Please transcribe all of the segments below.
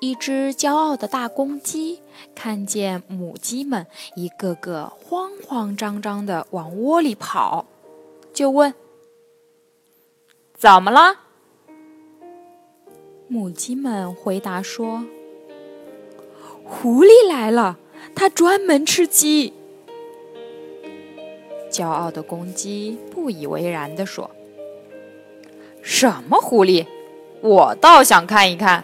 一只骄傲的大公鸡看见母鸡们一个个慌慌张张的往窝里跑，就问：“怎么了？”母鸡们回答说：“狐狸来了，它专门吃鸡。”骄傲的公鸡不以为然地说：“什么狐狸？我倒想看一看。”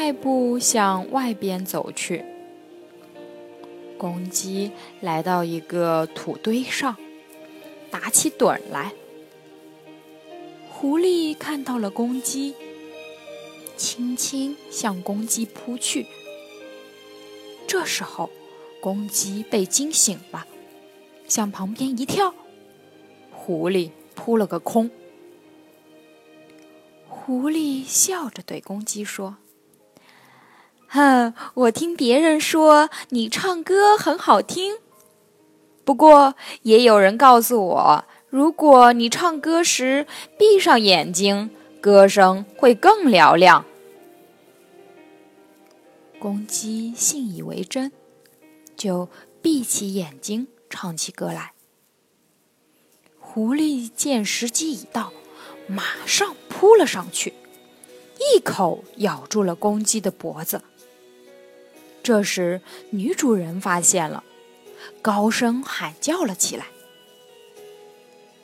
迈步向外边走去。公鸡来到一个土堆上，打起盹来。狐狸看到了公鸡，轻轻向公鸡扑去。这时候，公鸡被惊醒了，向旁边一跳，狐狸扑了个空。狐狸笑着对公鸡说：“哼，我听别人说你唱歌很好听，不过也有人告诉我。”如果你唱歌时闭上眼睛，歌声会更嘹亮。公鸡信以为真，就闭起眼睛唱起歌来。狐狸见时机已到，马上扑了上去，一口咬住了公鸡的脖子。这时，女主人发现了，高声喊叫了起来。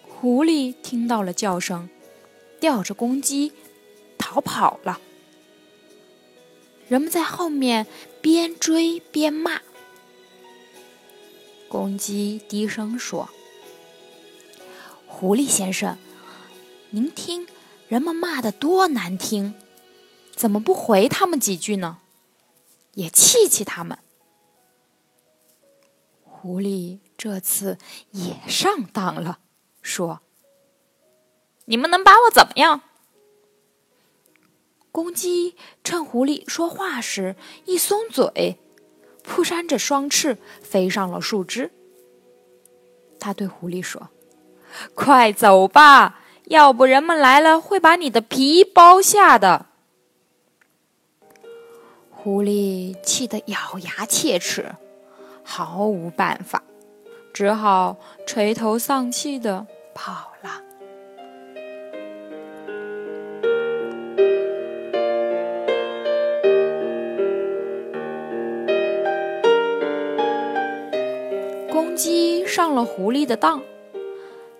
狐狸听到了叫声，吊着公鸡逃跑了。人们在后面边追边骂。公鸡低声说：“狐狸先生，您听人们骂的多难听，怎么不回他们几句呢？也气气他们。”狐狸这次也上当了。说：“你们能把我怎么样？”公鸡趁狐狸说话时一松嘴，扑扇着双翅飞上了树枝。他对狐狸说：“快走吧，要不人们来了会把你的皮剥下的。”狐狸气得咬牙切齿，毫无办法，只好垂头丧气的。跑了。公鸡上了狐狸的当，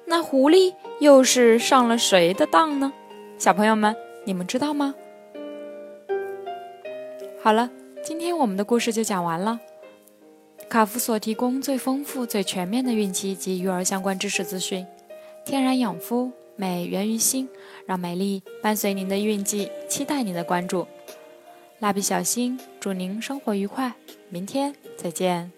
那狐狸又是上了谁的当呢？小朋友们，你们知道吗？好了，今天我们的故事就讲完了。卡夫所提供最丰富、最全面的孕期及育儿相关知识资讯。天然养肤，美源于心，让美丽伴随您的孕期，期待您的关注。蜡笔小新，祝您生活愉快，明天再见。